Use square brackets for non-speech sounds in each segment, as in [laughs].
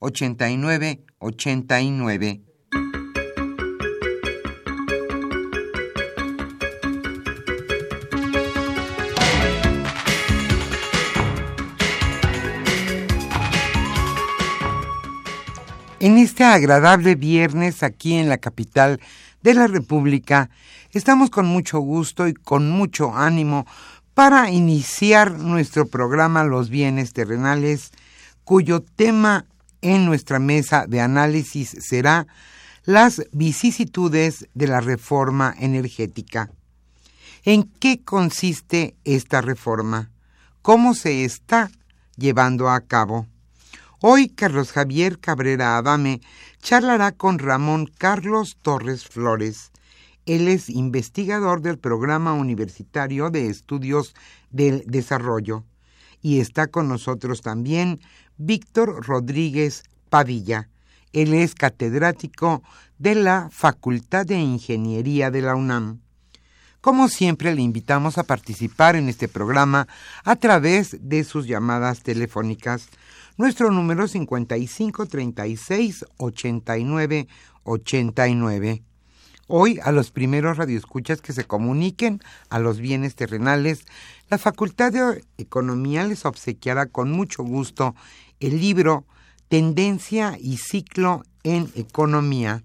89 89. En este agradable viernes aquí en la capital de la República, estamos con mucho gusto y con mucho ánimo para iniciar nuestro programa Los bienes terrenales, cuyo tema en nuestra mesa de análisis será las vicisitudes de la reforma energética. ¿En qué consiste esta reforma? ¿Cómo se está llevando a cabo? Hoy Carlos Javier Cabrera Adame charlará con Ramón Carlos Torres Flores. Él es investigador del Programa Universitario de Estudios del Desarrollo y está con nosotros también Víctor Rodríguez Padilla. Él es catedrático de la Facultad de Ingeniería de la UNAM. Como siempre, le invitamos a participar en este programa a través de sus llamadas telefónicas. Nuestro número 55 36 89 89. Hoy, a los primeros radioescuchas que se comuniquen a los bienes terrenales, la Facultad de Economía les obsequiará con mucho gusto el libro Tendencia y Ciclo en Economía.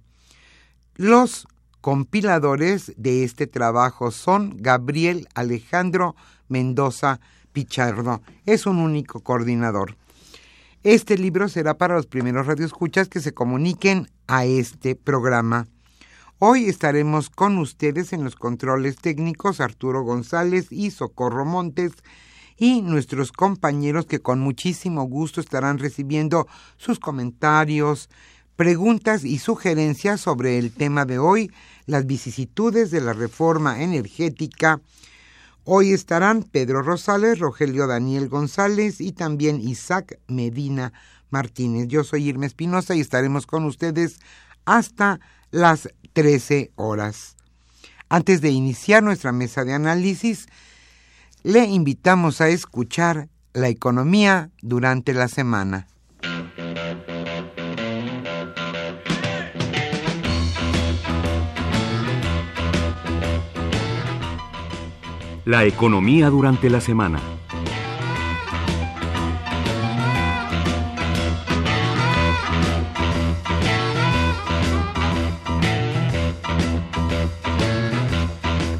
Los compiladores de este trabajo son Gabriel Alejandro Mendoza Pichardo. Es un único coordinador. Este libro será para los primeros radioescuchas que se comuniquen a este programa. Hoy estaremos con ustedes en los controles técnicos Arturo González y Socorro Montes y nuestros compañeros que con muchísimo gusto estarán recibiendo sus comentarios, preguntas y sugerencias sobre el tema de hoy, las vicisitudes de la reforma energética. Hoy estarán Pedro Rosales, Rogelio Daniel González y también Isaac Medina Martínez. Yo soy Irma Espinosa y estaremos con ustedes hasta las 13 horas. Antes de iniciar nuestra mesa de análisis, le invitamos a escuchar la economía durante la semana. La economía durante la semana.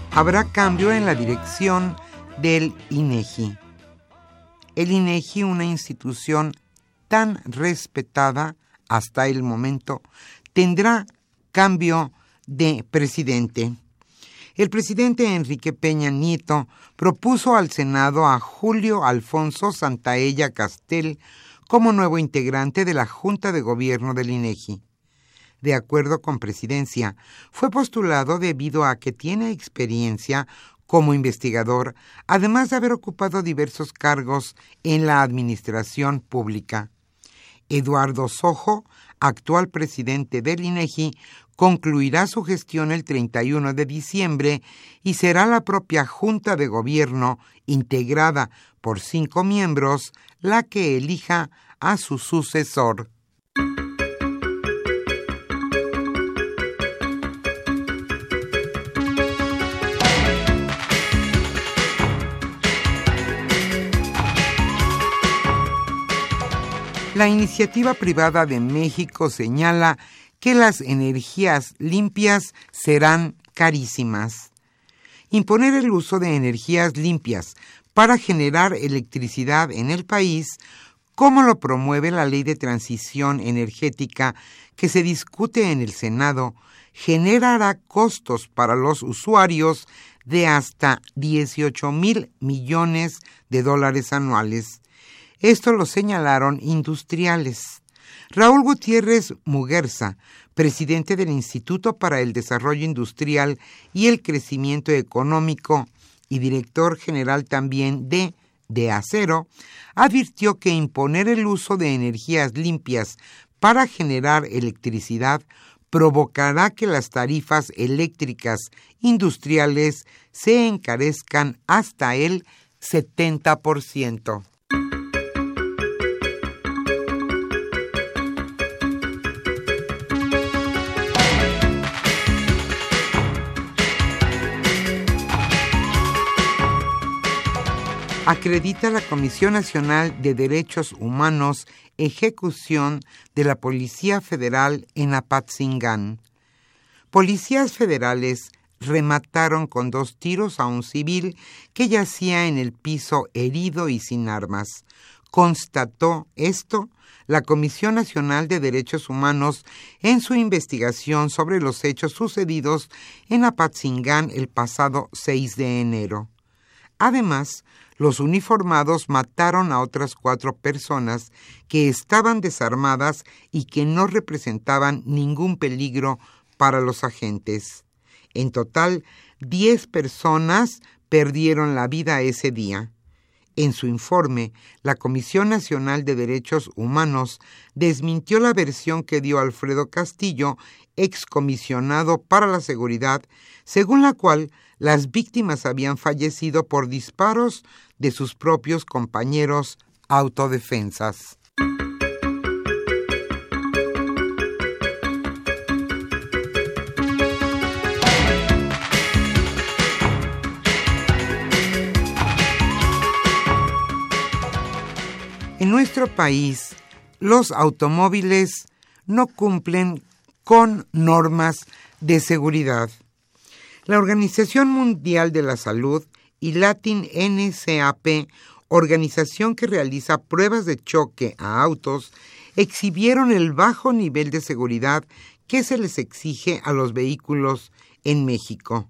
Habrá cambio en la dirección del INEGI. El INEGI, una institución tan respetada hasta el momento, tendrá cambio de presidente. El presidente Enrique Peña Nieto propuso al Senado a Julio Alfonso Santaella Castel como nuevo integrante de la Junta de Gobierno del INEGI. De acuerdo con Presidencia, fue postulado debido a que tiene experiencia como investigador, además de haber ocupado diversos cargos en la administración pública. Eduardo Sojo, actual presidente del INEGI, concluirá su gestión el 31 de diciembre y será la propia Junta de Gobierno, integrada por cinco miembros, la que elija a su sucesor. La iniciativa privada de México señala que las energías limpias serán carísimas. Imponer el uso de energías limpias para generar electricidad en el país, como lo promueve la Ley de Transición Energética que se discute en el Senado, generará costos para los usuarios de hasta 18 mil millones de dólares anuales. Esto lo señalaron industriales. Raúl Gutiérrez Muguerza, presidente del Instituto para el Desarrollo Industrial y el Crecimiento Económico y director general también de de acero, advirtió que imponer el uso de energías limpias para generar electricidad provocará que las tarifas eléctricas industriales se encarezcan hasta el 70%. Acredita la Comisión Nacional de Derechos Humanos ejecución de la Policía Federal en Apatzingán. Policías federales remataron con dos tiros a un civil que yacía en el piso herido y sin armas. Constató esto la Comisión Nacional de Derechos Humanos en su investigación sobre los hechos sucedidos en Apatzingán el pasado 6 de enero. Además, los uniformados mataron a otras cuatro personas que estaban desarmadas y que no representaban ningún peligro para los agentes. En total, diez personas perdieron la vida ese día. En su informe, la Comisión Nacional de Derechos Humanos desmintió la versión que dio Alfredo Castillo, excomisionado para la seguridad, según la cual las víctimas habían fallecido por disparos de sus propios compañeros autodefensas. En nuestro país, los automóviles no cumplen con normas de seguridad. La Organización Mundial de la Salud y Latin NCAP, organización que realiza pruebas de choque a autos, exhibieron el bajo nivel de seguridad que se les exige a los vehículos en México.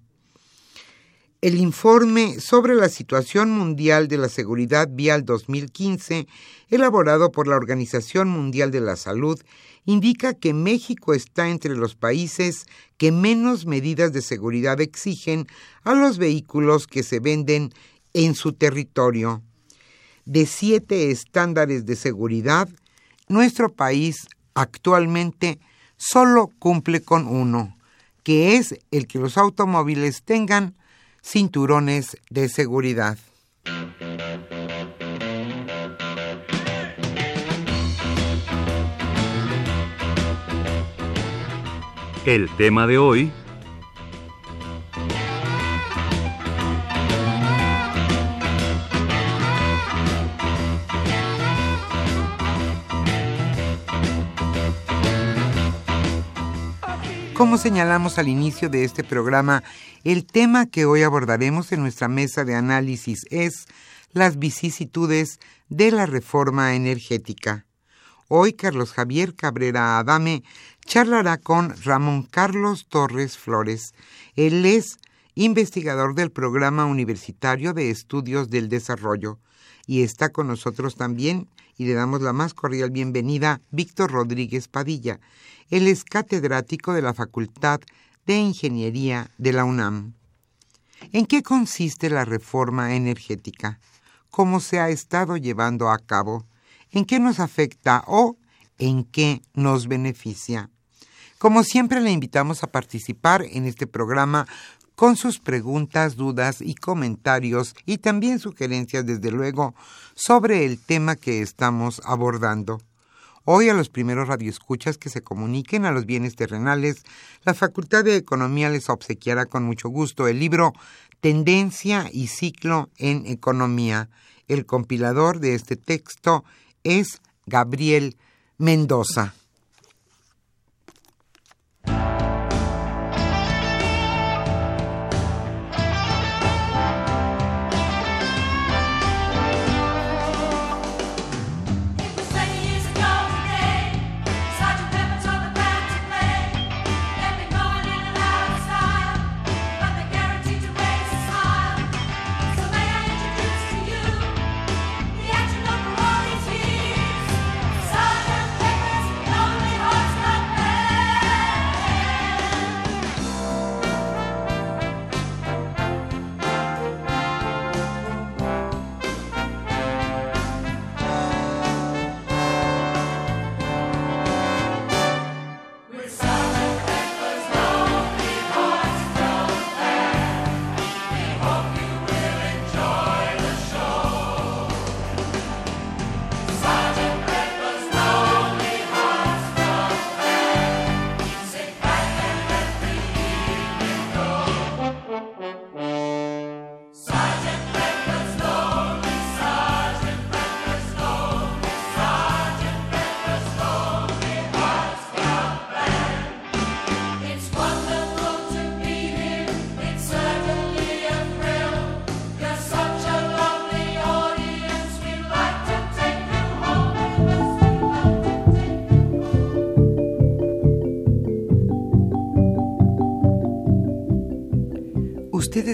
El informe sobre la situación mundial de la seguridad vial 2015, elaborado por la Organización Mundial de la Salud, indica que México está entre los países que menos medidas de seguridad exigen a los vehículos que se venden en su territorio. De siete estándares de seguridad, nuestro país actualmente solo cumple con uno, que es el que los automóviles tengan cinturones de seguridad. El tema de hoy Como señalamos al inicio de este programa, el tema que hoy abordaremos en nuestra mesa de análisis es las vicisitudes de la reforma energética. Hoy Carlos Javier Cabrera Adame charlará con Ramón Carlos Torres Flores. Él es investigador del Programa Universitario de Estudios del Desarrollo y está con nosotros también y le damos la más cordial bienvenida Víctor Rodríguez Padilla. Él es catedrático de la Facultad de Ingeniería de la UNAM. ¿En qué consiste la reforma energética? ¿Cómo se ha estado llevando a cabo? ¿En qué nos afecta o en qué nos beneficia? Como siempre, le invitamos a participar en este programa con sus preguntas, dudas y comentarios y también sugerencias, desde luego, sobre el tema que estamos abordando. Hoy a los primeros radioescuchas que se comuniquen a los bienes terrenales, la Facultad de Economía les obsequiará con mucho gusto el libro Tendencia y Ciclo en Economía. El compilador de este texto es Gabriel Mendoza.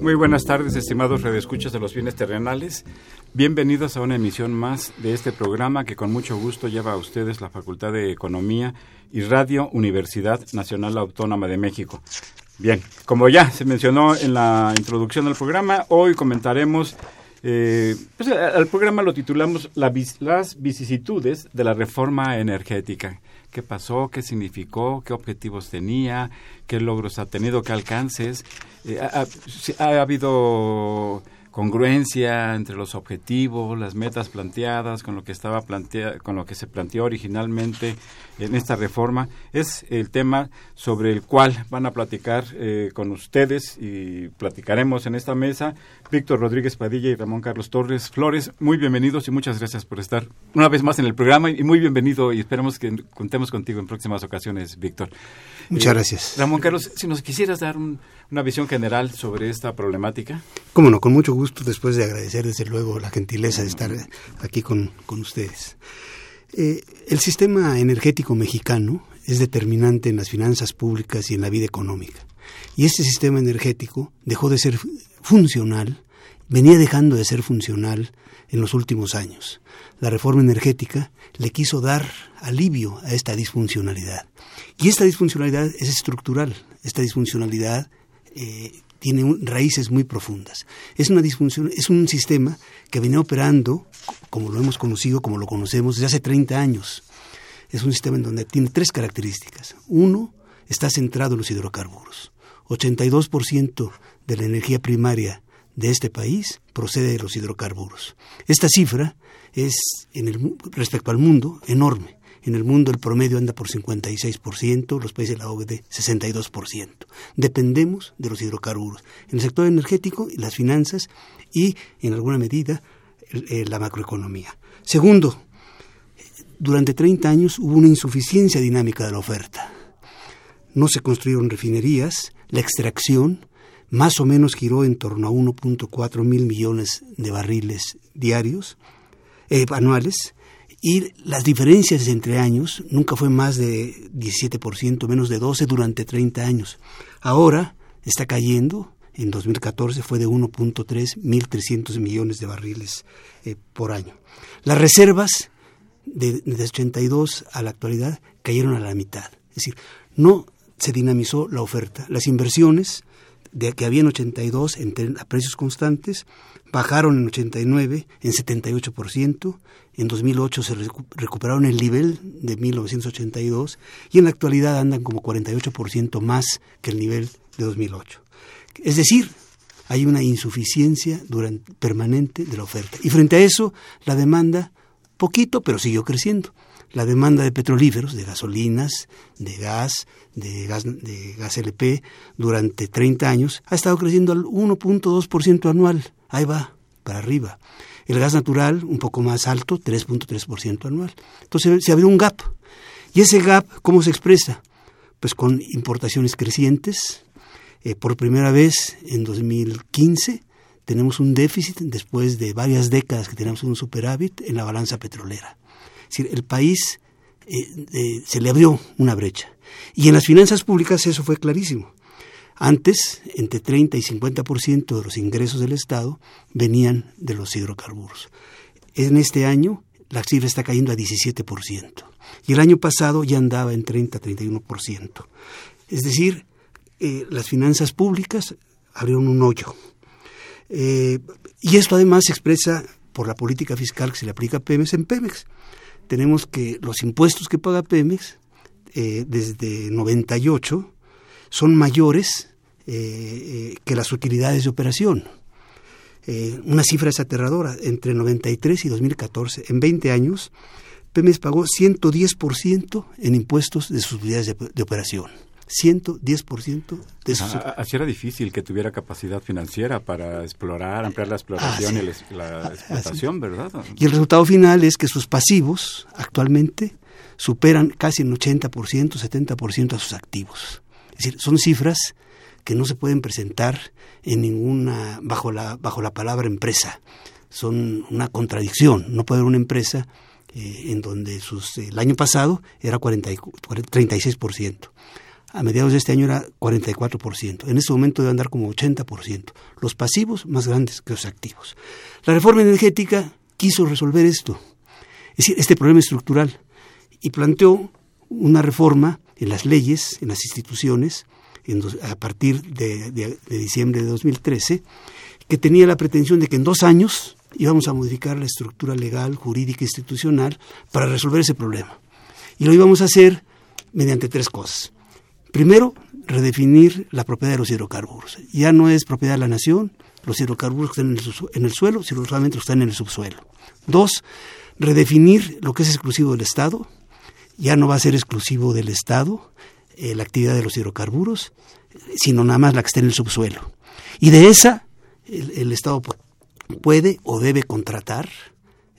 Muy buenas tardes, estimados redescuchas de los bienes terrenales. Bienvenidos a una emisión más de este programa que con mucho gusto lleva a ustedes la Facultad de Economía y Radio Universidad Nacional Autónoma de México. Bien, como ya se mencionó en la introducción del programa, hoy comentaremos, eh, pues, el programa lo titulamos Las vicisitudes de la reforma energética qué pasó, qué significó, qué objetivos tenía, qué logros ha tenido, qué alcances. Eh, ha, ha, habido congruencia entre los objetivos, las metas planteadas con lo que estaba plantea, con lo que se planteó originalmente en esta reforma es el tema sobre el cual van a platicar eh, con ustedes y platicaremos en esta mesa Víctor Rodríguez Padilla y Ramón Carlos Torres Flores. Muy bienvenidos y muchas gracias por estar una vez más en el programa y muy bienvenido y esperamos que contemos contigo en próximas ocasiones, Víctor. Muchas eh, gracias. Ramón Carlos, si nos quisieras dar una visión general sobre esta problemática. Cómo no, con mucho gusto, después de agradecer desde luego la gentileza de estar aquí con, con ustedes. Eh, el sistema energético mexicano es determinante en las finanzas públicas y en la vida económica. Y este sistema energético dejó de ser funcional, venía dejando de ser funcional en los últimos años. La reforma energética le quiso dar alivio a esta disfuncionalidad. Y esta disfuncionalidad es estructural, esta disfuncionalidad eh, tiene raíces muy profundas. Es una disfunción, es un sistema que viene operando, como lo hemos conocido, como lo conocemos desde hace 30 años. Es un sistema en donde tiene tres características. Uno, está centrado en los hidrocarburos. 82% de la energía primaria de este país procede de los hidrocarburos. Esta cifra es, en el, respecto al mundo, enorme. En el mundo el promedio anda por 56%, los países de la OVD 62%. Dependemos de los hidrocarburos. En el sector energético, las finanzas y, en alguna medida, la macroeconomía. Segundo, durante 30 años hubo una insuficiencia dinámica de la oferta. No se construyeron refinerías, la extracción más o menos giró en torno a 1.4 mil millones de barriles diarios, eh, anuales, y las diferencias entre años nunca fue más de 17%, menos de 12% durante 30 años. Ahora está cayendo en 2014 fue de 1.3 1.300 millones de barriles eh, por año. Las reservas de, de 82 a la actualidad cayeron a la mitad. Es decir, no se dinamizó la oferta. Las inversiones de que había en 82 en, a precios constantes bajaron en 89 en 78%, en 2008 se recuperaron el nivel de 1982 y en la actualidad andan como 48% más que el nivel de 2008. Es decir, hay una insuficiencia durante, permanente de la oferta. Y frente a eso, la demanda, poquito, pero siguió creciendo. La demanda de petrolíferos, de gasolinas, de gas, de gas, de gas LP, durante 30 años, ha estado creciendo al 1.2% anual. Ahí va, para arriba. El gas natural, un poco más alto, 3.3% anual. Entonces se abrió un gap. ¿Y ese gap cómo se expresa? Pues con importaciones crecientes, eh, por primera vez en 2015 tenemos un déficit después de varias décadas que tenemos un superávit en la balanza petrolera. Es decir, el país eh, se le abrió una brecha. Y en las finanzas públicas eso fue clarísimo. Antes, entre 30 y 50% de los ingresos del Estado venían de los hidrocarburos. En este año la cifra está cayendo a 17%. Y el año pasado ya andaba en 30-31%. Es decir, eh, las finanzas públicas abrieron un hoyo. Eh, y esto además se expresa por la política fiscal que se le aplica a Pemex en Pemex. Tenemos que los impuestos que paga Pemex eh, desde 98 son mayores que las utilidades de operación. una cifra es aterradora. Entre 93 y 2014, en 20 años, Pemex pagó 110% en impuestos de sus utilidades de operación. 110% de sus... así era difícil que tuviera capacidad financiera para explorar, ampliar la exploración y la, explotación, ¿verdad? Y el resultado final es que sus pasivos actualmente superan casi en 80%, 70% a sus activos. Es decir, son cifras que no se pueden presentar en ninguna bajo la bajo la palabra empresa. Son una contradicción. No puede haber una empresa eh, en donde sus, el año pasado era 40, 36% a mediados de este año era 44%. En este momento debe andar como 80%. Los pasivos más grandes que los activos. La reforma energética quiso resolver esto, es decir, este problema estructural, y planteó una reforma en las leyes, en las instituciones, a partir de, de diciembre de 2013, que tenía la pretensión de que en dos años íbamos a modificar la estructura legal, jurídica institucional para resolver ese problema. Y lo íbamos a hacer mediante tres cosas. Primero, redefinir la propiedad de los hidrocarburos. Ya no es propiedad de la nación los hidrocarburos que están en el, suelo, sino solamente están en el subsuelo. Dos, redefinir lo que es exclusivo del Estado. Ya no va a ser exclusivo del Estado eh, la actividad de los hidrocarburos, sino nada más la que está en el subsuelo. Y de esa, el, Estado puede o debe contratar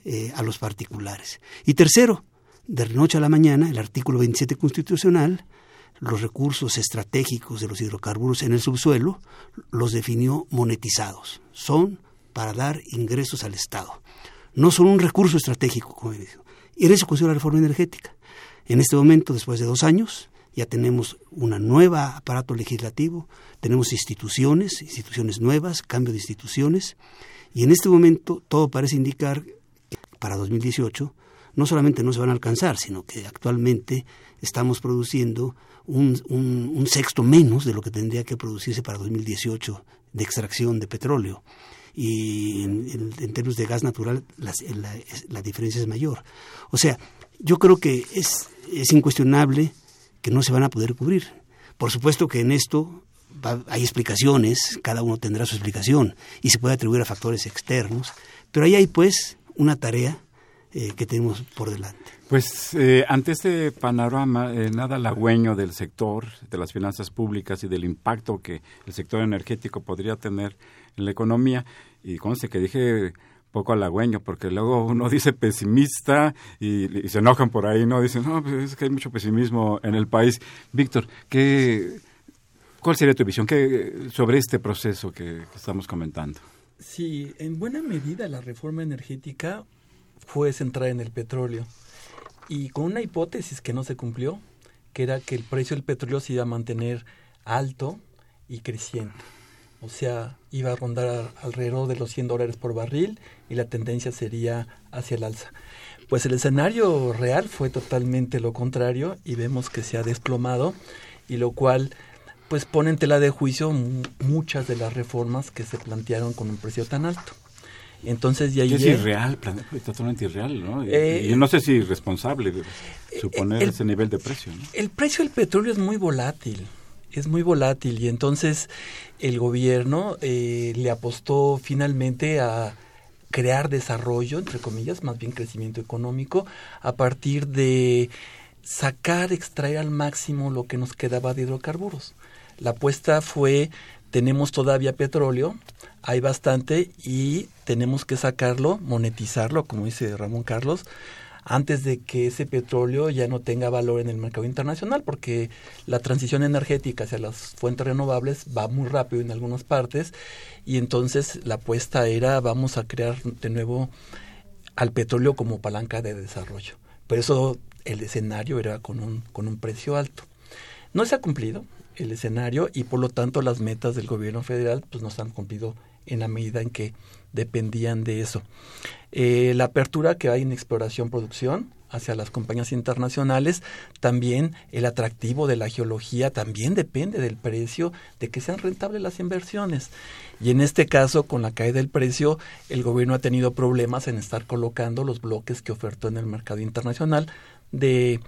eh, a los particulares. Y tercero, de noche a la mañana, el artículo 27 constitucional los recursos estratégicos de los hidrocarburos en el subsuelo, los definió monetizados. Son para dar ingresos al Estado. No son un recurso estratégico, como he dicho. Y en eso consistió la reforma energética. En este momento, después de dos años, ya tenemos un nuevo aparato legislativo, tenemos instituciones, instituciones nuevas, cambio de instituciones, y en este momento todo parece indicar que para 2018 no solamente no se van a alcanzar, sino que actualmente estamos produciendo un, sexto menos de lo que tendría que producirse para 2018 de extracción de petróleo. Y en, términos de gas natural la, diferencia es mayor. O sea, yo creo que es, es incuestionable que no se van a poder cubrir. Por supuesto que en esto hay explicaciones, cada uno tendrá su explicación y se puede atribuir a factores externos, pero ahí hay pues una tarea eh, que tenemos por delante. Pues eh, ante este panorama eh, nada halagüeño del sector, de las finanzas públicas y del impacto que el sector energético podría tener en la economía, y conste que dije poco halagüeño, porque luego uno dice pesimista y, se enojan por ahí, ¿no? Dicen, no, pues es que hay mucho pesimismo en el país. Víctor, ¿qué, ¿cuál sería tu visión sobre este proceso que estamos comentando? Sí, en buena medida la reforma energética fue centrada en el petróleo y con una hipótesis que no se cumplió, que era que el precio del petróleo se iba a mantener alto y creciente. o sea, iba a rondar alrededor de los 100 dólares por barril y la tendencia sería hacia el alza. Pues el escenario real fue totalmente lo contrario y vemos que se ha desplomado y lo cual pues pone en tela de juicio muchas de las reformas que se plantearon con un precio tan alto. Entonces ya Es irreal, totalmente irreal, ¿no? Eh, y no sé si responsable suponer ese nivel de precio. ¿no? El precio del petróleo es muy volátil, es muy volátil y entonces el gobierno eh, le apostó finalmente a crear desarrollo, entre comillas, más bien crecimiento económico, a partir de sacar, extraer al máximo lo que nos quedaba de hidrocarburos. La apuesta fue, tenemos todavía petróleo, hay bastante y tenemos que sacarlo, monetizarlo, como dice Ramón Carlos, antes de que ese petróleo ya no tenga valor en el mercado internacional, porque la transición energética hacia las fuentes renovables va muy rápido en algunas partes y entonces la apuesta era vamos a crear de nuevo al petróleo como palanca de desarrollo. Pero eso el escenario era con un, con un precio alto. No se ha cumplido, el escenario y por lo tanto las metas del gobierno federal pues no se han cumplido en la medida en que dependían de eso. Eh, la apertura que hay en exploración-producción hacia las compañías internacionales, también el atractivo de la geología también depende del precio, de que sean rentables las inversiones. Y en este caso, con la caída del precio, el gobierno ha tenido problemas en estar colocando los bloques que ofertó en el mercado internacional de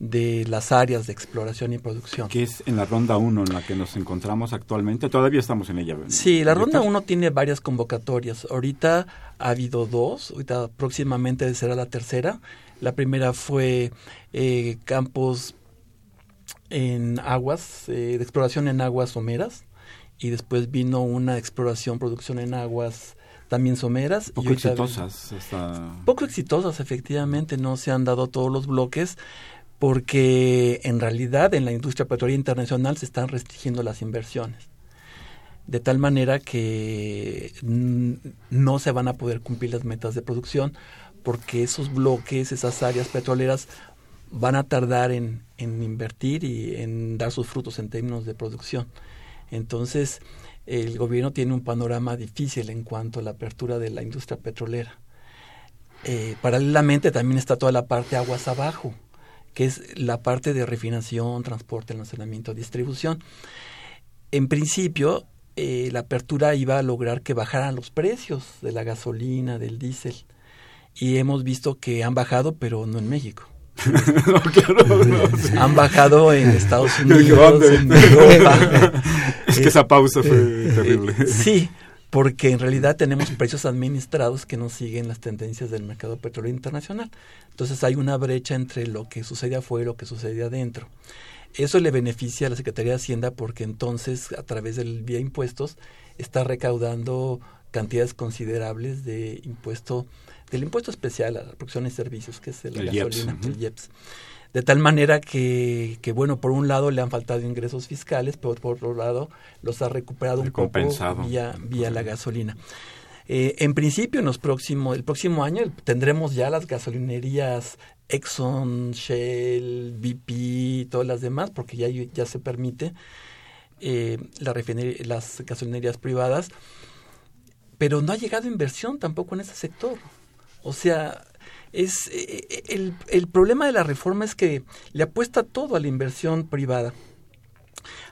de las áreas de exploración y producción. Que es en la ronda 1 en la que nos encontramos actualmente. Todavía estamos en ella. Sí, la ronda 1 tiene varias convocatorias. Ahorita ha habido dos, ahorita próximamente será la tercera. La primera fue eh, campos en aguas, eh, de exploración en aguas someras. Y después vino una exploración, producción en aguas también someras. Poco exitosas. Poco exitosas, efectivamente. No se han dado todos los bloques porque en realidad en la industria petrolera internacional se están restringiendo las inversiones, de tal manera que no se van a poder cumplir las metas de producción, porque esos bloques, esas áreas petroleras van a tardar en, en invertir y en dar sus frutos en términos de producción. Entonces, el gobierno tiene un panorama difícil en cuanto a la apertura de la industria petrolera. Eh, paralelamente también está toda la parte aguas abajo, que es la parte de refinación, transporte, almacenamiento, distribución. En principio, eh, la apertura iba a lograr que bajaran los precios de la gasolina, del diésel. Y hemos visto que han bajado, pero no en México. [laughs] Han bajado en Estados [laughs] Unidos, en Europa. [laughs] Es que esa pausa fue eh, terrible. sí, porque en realidad tenemos precios administrados que no siguen las tendencias del mercado petróleo internacional. Entonces hay una brecha entre lo que sucede afuera y lo que sucede adentro. Eso le beneficia a la Secretaría de Hacienda porque entonces a través del vía impuestos está recaudando cantidades considerables de impuesto del impuesto especial a la producción y servicios que es el, gasolina, el IEPS. De tal manera que, que, bueno, por un lado le han faltado ingresos fiscales, pero por otro lado los ha recuperado un poco vía, vía la gasolina. Eh, en principio, en los próximos, el próximo año tendremos ya las gasolinerías Exxon, Shell, BP, todas las demás, porque ya, ya se permite eh, la las gasolinerías privadas, pero no ha llegado inversión tampoco en ese sector. O sea, es eh, eh, el, el problema de la reforma es que le apuesta todo a la inversión privada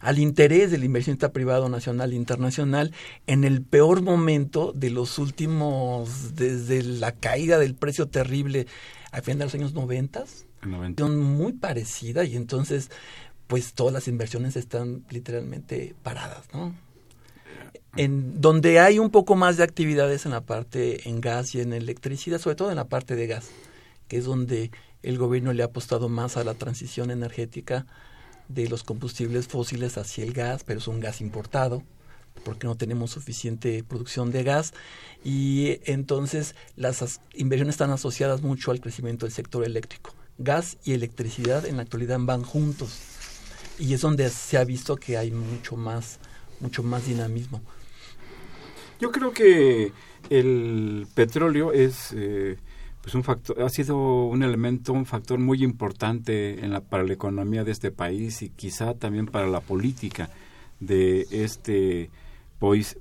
al interés del inversionista privado nacional e internacional en el peor momento de los últimos, desde la caída del precio terrible a fin de los años 90, son muy parecida y entonces pues todas las inversiones están literalmente paradas, ¿no? En donde hay un poco más de actividades en la parte en gas y en electricidad, sobre todo en la parte de gas, que es donde el gobierno le ha apostado más a la transición energética de los combustibles fósiles hacia el gas, pero es un gas importado, porque no tenemos suficiente producción de gas y entonces las inversiones están asociadas mucho al crecimiento del sector eléctrico. Gas y electricidad en la actualidad van juntos y es donde se ha visto que hay mucho más mucho más dinamismo. Yo creo que el petróleo es eh, pues un factor, ha sido un elemento, un factor muy importante en la, para la economía de este país y quizá también para la política de este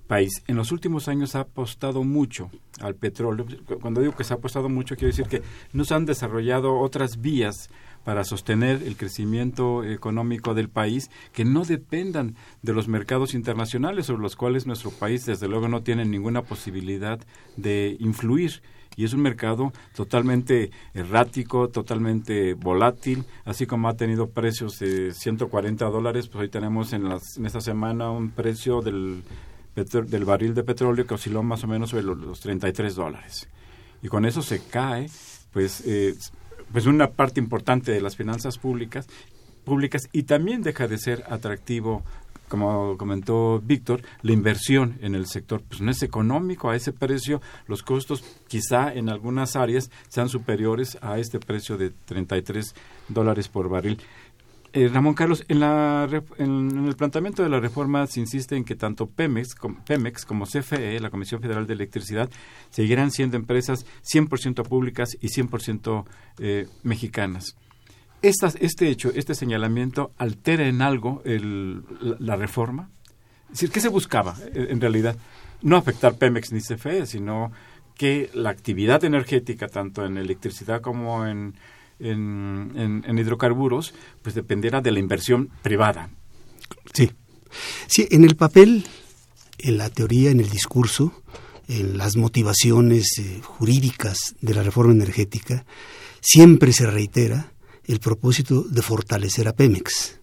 país en los últimos años ha apostado mucho al petróleo. Cuando digo que se ha apostado mucho, quiero decir que no se han desarrollado otras vías para sostener el crecimiento económico del país que no dependan de los mercados internacionales sobre los cuales nuestro país desde luego no tiene ninguna posibilidad de influir y es un mercado totalmente errático, totalmente volátil, así como ha tenido precios de 140 dólares, pues hoy tenemos en, las, en esta semana un precio del, del barril de petróleo que osciló más o menos sobre los, los 33 dólares. Y con eso se cae, pues, eh, pues una parte importante de las finanzas públicas públicas y también deja de ser atractivo como comentó Víctor, la inversión en el sector pues no es económico a ese precio, los costos quizá en algunas áreas sean superiores a este precio de 33 dólares por barril. Eh, Ramón Carlos, en, la, en, el planteamiento de la reforma se insiste en que tanto Pemex, Pemex como CFE, la Comisión Federal de Electricidad, seguirán siendo empresas 100% públicas y 100% eh, mexicanas este hecho, este señalamiento, altera en algo la, reforma? Es decir, ¿qué se buscaba eh, en realidad? No afectar Pemex ni CFE, sino que la actividad energética, tanto en electricidad como en, en, hidrocarburos, pues dependiera de la inversión privada. Sí. Sí, en el papel, en la teoría, en el discurso, en las motivaciones eh, jurídicas de la reforma energética, siempre se reitera el propósito de fortalecer a Pemex,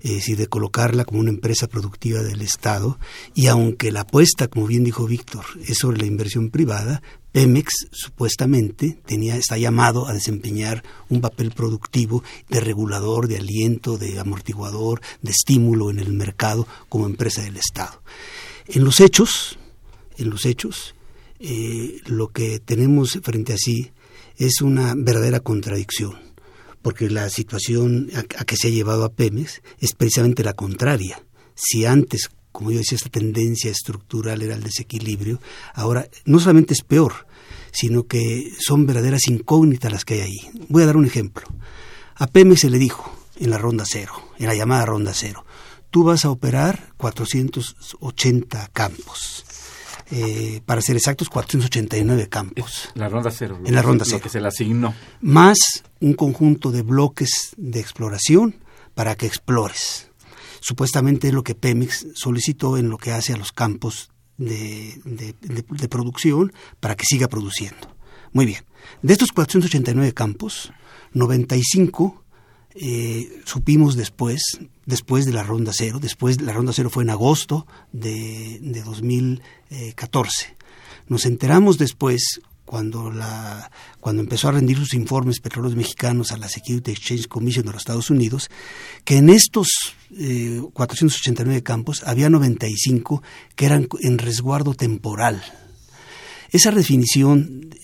es decir, de colocarla como una empresa productiva del Estado, y aunque la apuesta, como bien dijo Víctor, es sobre la inversión privada, Pemex supuestamente tenía, está llamado a desempeñar un papel productivo de regulador, de aliento, de amortiguador, de estímulo en el mercado como empresa del Estado. En los hechos, en los hechos, eh, lo que tenemos frente a sí es una verdadera contradicción porque la situación a, que se ha llevado a Pemex es precisamente la contraria. Si antes, como yo decía, esta tendencia estructural era el desequilibrio, ahora no solamente es peor, sino que son verdaderas incógnitas las que hay ahí. Voy a dar un ejemplo. A Pemex se le dijo en la ronda cero, en la llamada ronda cero, tú vas a operar 480 campos. Eh, para ser exactos, 489 campos. La ronda cero. En la ronda cero. Lo que se le asignó. Más un conjunto de bloques de exploración para que explores. Supuestamente es lo que Pemex solicitó en lo que hace a los campos de, de producción para que siga produciendo. Muy bien. De estos 489 campos, 95 eh, supimos después, después de la ronda cero, después la ronda cero fue en agosto de, de 2014. Nos enteramos después cuando, la, cuando empezó a rendir sus informes petróleos mexicanos a la Security Exchange Commission de los Estados Unidos, que en estos 489 eh, campos había 95 que eran en resguardo temporal. Esa definición,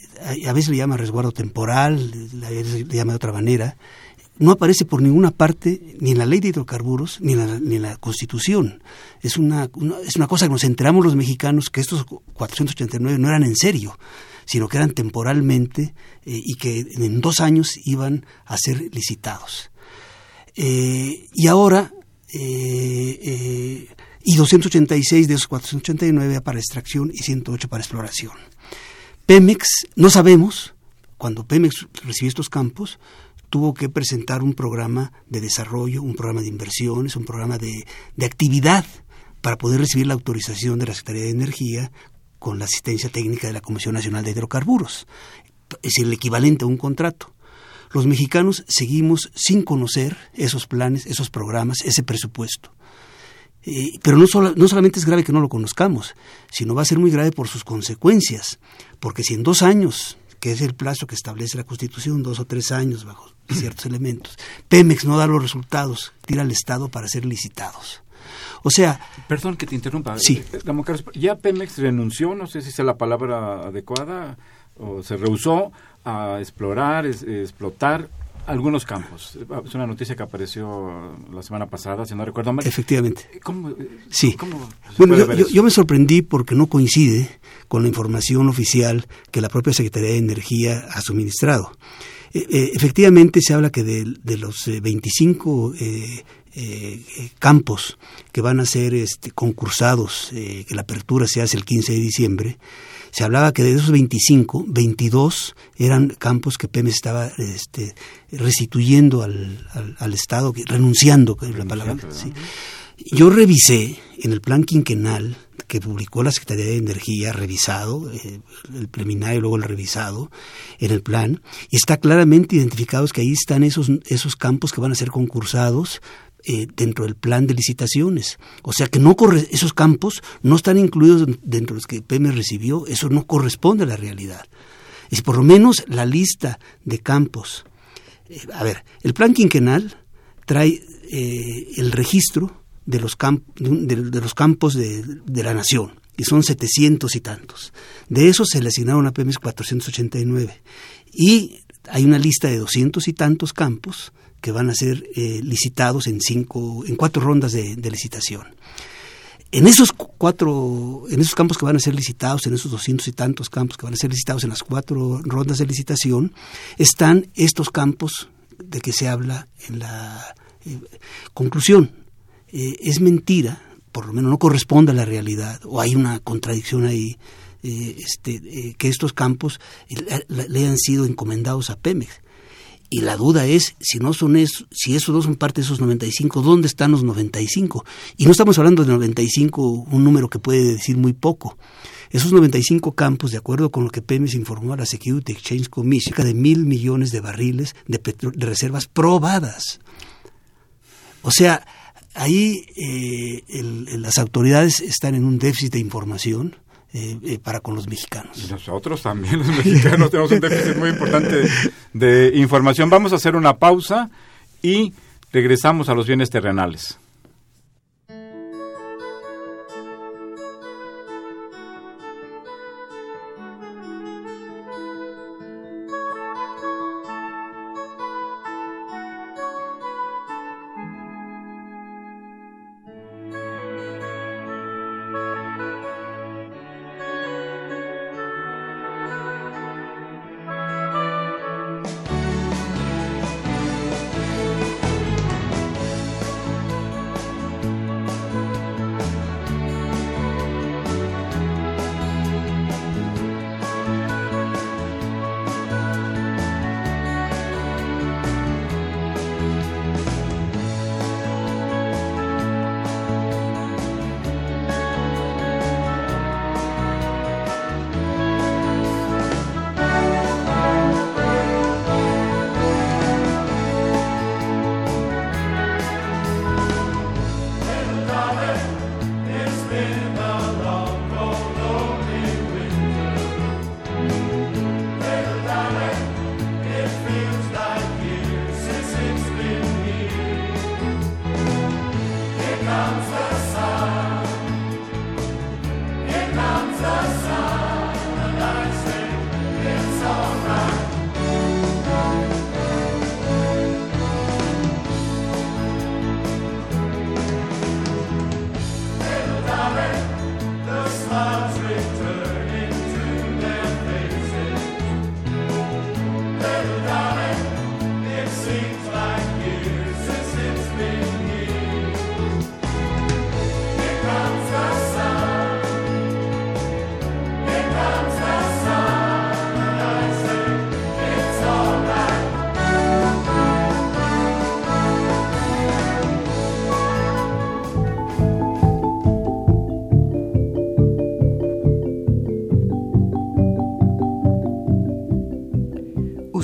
a veces le llama resguardo temporal, a veces le llama de otra manera, no aparece por ninguna parte, ni en la ley de hidrocarburos, ni en la, Constitución. Es una, es una cosa que nos enteramos los mexicanos que estos 489 no eran en serio, sino que eran temporalmente eh, y que en dos años iban a ser licitados. Eh, y ahora, eh, y 286 de esos 489 para extracción y 108 para exploración. Pemex, no sabemos, cuando Pemex recibió estos campos, tuvo que presentar un programa de desarrollo, un programa de inversiones, un programa de, actividad para poder recibir la autorización de la Secretaría de Energía con la asistencia técnica de la Comisión Nacional de Hidrocarburos. Es el equivalente a un contrato. Los mexicanos seguimos sin conocer esos planes, esos programas, ese presupuesto. Eh, pero no, no solamente es grave que no lo conozcamos, sino va a ser muy grave por sus consecuencias, porque si en dos años, que es el plazo que establece la Constitución, dos o tres años bajo ciertos elementos. Pemex no da los resultados, tira al Estado para ser licitados. O sea... Perdón que te interrumpa. Sí. Eh, ya Pemex renunció, no sé si es la palabra adecuada, o se rehusó a explorar, explotar algunos campos. Es una noticia que apareció la semana pasada, si no recuerdo mal. Efectivamente. ¿Cómo, sí. bueno, yo, yo, me sorprendí porque no coincide con la información oficial que la propia Secretaría de Energía ha suministrado. Eh, eh, efectivamente se habla que de, los 25 eh, campos que van a ser este, concursados, que la apertura se hace el 15 de diciembre, se hablaba que de esos 25, 22 eran campos que Pemex estaba este, restituyendo al, al, Estado, renunciando, que es la palabra. Yo revisé en el plan quinquenal que publicó la Secretaría de Energía, revisado, eh, el preliminar y luego el revisado, en el plan, y está claramente identificados que ahí están esos, esos campos que van a ser concursados eh, dentro del plan de licitaciones. O sea que no corre, esos campos no están incluidos dentro de los que PM recibió, eso no corresponde a la realidad. Es por lo menos la lista de campos. Eh, a ver, el plan quinquenal trae eh, el registro de los, de, los campos de, la nación, y son 700 y tantos. De esos se le asignaron a Pemex 489. Y hay una lista de 200 y tantos campos que van a ser eh, licitados en cinco, en cuatro rondas de, licitación. En esos cuatro, en esos campos que van a ser licitados, en esos doscientos y tantos campos que van a ser licitados en las cuatro rondas de licitación, están estos campos de que se habla en la eh, conclusión. Eh, es mentira, por lo menos no corresponde a la realidad, o hay una contradicción ahí, este, que estos campos le, han sido encomendados a Pemex. Y la duda es, si no son eso, si esos dos son parte de esos 95, ¿dónde están los 95? Y no estamos hablando de 95, un número que puede decir muy poco. Esos 95 campos, de acuerdo con lo que Pemex informó a la Security Exchange Commission, cerca de mil millones de barriles de, de reservas probadas. O sea, ahí eh, las autoridades están en un déficit de información eh, eh, para con los mexicanos. Nosotros también, los [laughs] mexicanos, tenemos un déficit muy importante de información. Vamos a hacer una pausa y regresamos a los bienes terrenales.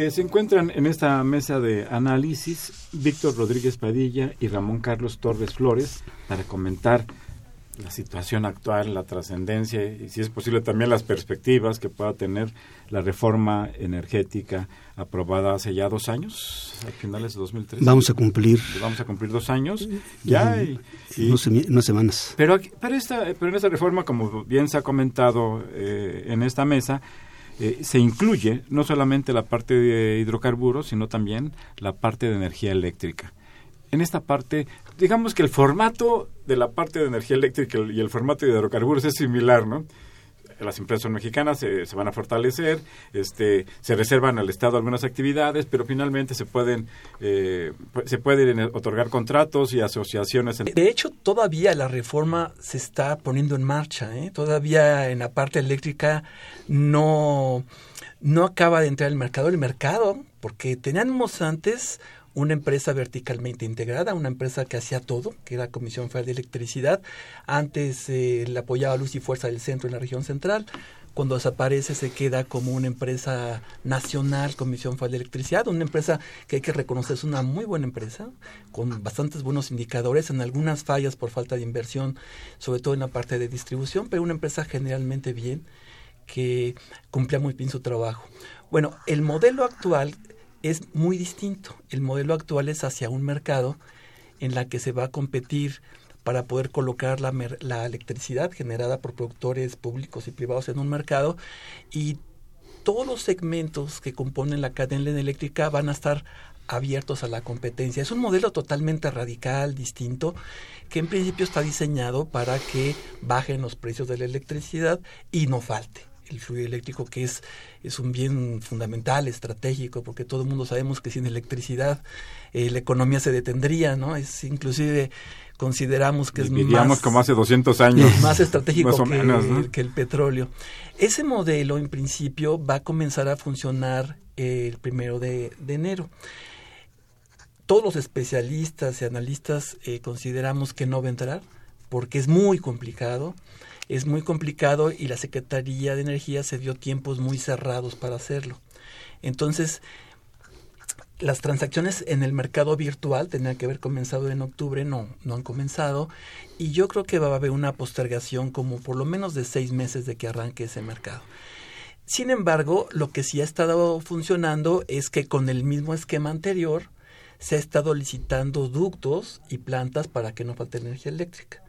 Eh, se encuentran en esta mesa de análisis Víctor Rodríguez Padilla y Ramón Carlos Torres Flores para comentar la situación actual, la trascendencia y si es posible también las perspectivas que pueda tener la reforma energética aprobada hace ya dos años, a finales de 2013. Vamos a cumplir. Vamos a cumplir dos años ya y, unas semamas. Pero, pero, esta, pero en esta reforma, como bien se ha comentado eh, en esta mesa, eh, se incluye no solamente la parte de hidrocarburos, sino también la parte de energía eléctrica en esta parte, digamos que el formato de la parte de energía eléctrica y el formato de hidrocarburos es similar, ¿no? Las empresas mexicanas, se, van a fortalecer, este, se reservan al Estado algunas actividades, pero finalmente se pueden, eh, se pueden otorgar contratos y asociaciones. De hecho, todavía la reforma se está poniendo en marcha, ¿eh? todavía en la parte eléctrica no, no acaba de entrar el mercado. El mercado, porque teníamos antes una empresa verticalmente integrada, una empresa que hacía todo, que era Comisión Federal de Electricidad. Antes eh, le apoyaba Luz y Fuerza del Centro en la región central. Cuando desaparece se queda como una empresa nacional, Comisión Federal de Electricidad, una empresa que hay que reconocer es una muy buena empresa, con bastantes buenos indicadores, en algunas fallas por falta de inversión, sobre todo en la parte de distribución, pero una empresa generalmente bien, que cumplía muy bien su trabajo. Bueno, el modelo actual es muy distinto. El modelo actual es hacia un mercado en la que se va a competir para poder colocar la, la electricidad generada por productores públicos y privados en un mercado y todos los segmentos que componen la cadena eléctrica van a estar abiertos a la competencia. Es un modelo totalmente radical, distinto, que en principio está diseñado para que bajen los precios de la electricidad y no falte el fluido eléctrico que es, es un bien fundamental, estratégico, porque todo el mundo sabemos que sin electricidad eh, la economía se detendría, ¿no? Es inclusive consideramos que es más como hace 200 años [laughs] más estratégico que, que, el petróleo. Ese modelo en principio va a comenzar a funcionar el primero de, enero. Todos los especialistas y analistas eh, consideramos que no va a entrar porque es muy complicado es muy complicado y la Secretaría de Energía se dio tiempos muy cerrados para hacerlo. Entonces, las transacciones en el mercado virtual tenían que haber comenzado en octubre, no, no han comenzado, y yo creo que va a haber una postergación como por lo menos de seis meses de que arranque ese mercado. Sin embargo, lo que sí ha estado funcionando es que con el mismo esquema anterior se ha estado licitando ductos y plantas para que no falte energía eléctrica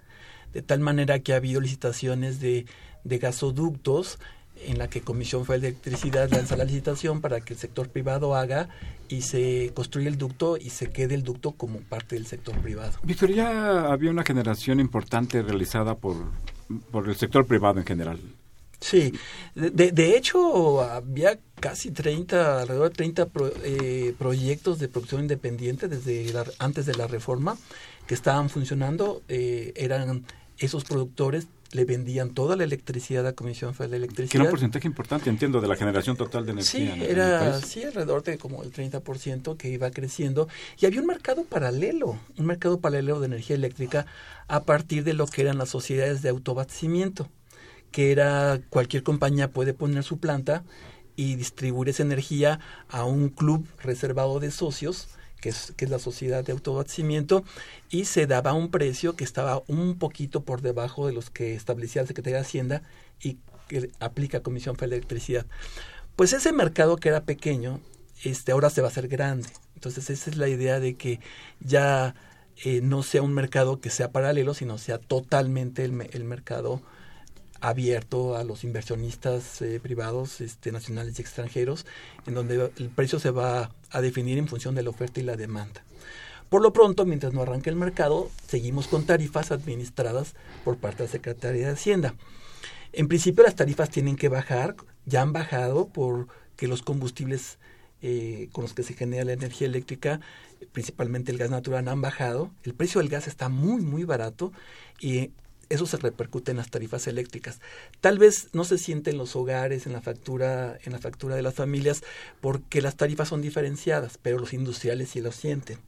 de tal manera que ha habido licitaciones de, de gasoductos en la que Comisión Federal de Electricidad lanza la licitación para que el sector privado haga y se construye el ducto y se quede el ducto como parte del sector privado. Víctor, ya había una generación importante realizada por, por el sector privado en general. Sí, de, de hecho había casi 30, alrededor de 30 eh, proyectos de producción independiente desde antes de la reforma que estaban funcionando, eh, eran esos productores le vendían toda la electricidad a la Comisión Federal de Electricidad. Que era un porcentaje importante, entiendo, de la generación total de energía. Sí, era sí, alrededor de como el 30% que iba creciendo. Y había un mercado paralelo, un mercado paralelo de energía eléctrica a partir de lo que eran las sociedades de autoabastecimiento, que era cualquier compañía puede poner su planta y distribuir esa energía a un club reservado de socios que es, que es la sociedad de autoabastecimiento, y se daba un precio que estaba un poquito por debajo de los que establecía la Secretaría de Hacienda y que aplica Comisión Federal de Electricidad. Pues ese mercado que era pequeño, este ahora se va a hacer grande. Entonces esa es la idea de que ya eh, no sea un mercado que sea paralelo, sino sea totalmente el, mercado abierto a los inversionistas eh, privados este, nacionales y extranjeros, en donde el precio se va a definir en función de la oferta y la demanda. Por lo pronto, mientras no arranque el mercado, seguimos con tarifas administradas por parte de la Secretaría de Hacienda. En principio las tarifas tienen que bajar, ya han bajado porque los combustibles eh, con los que se genera la energía eléctrica, principalmente el gas natural, han bajado. El precio del gas está muy, muy barato y eso se repercute en las tarifas eléctricas. Tal vez no se siente en los hogares, en la factura, en la factura de las familias, porque las tarifas son diferenciadas, pero los industriales sí lo sienten.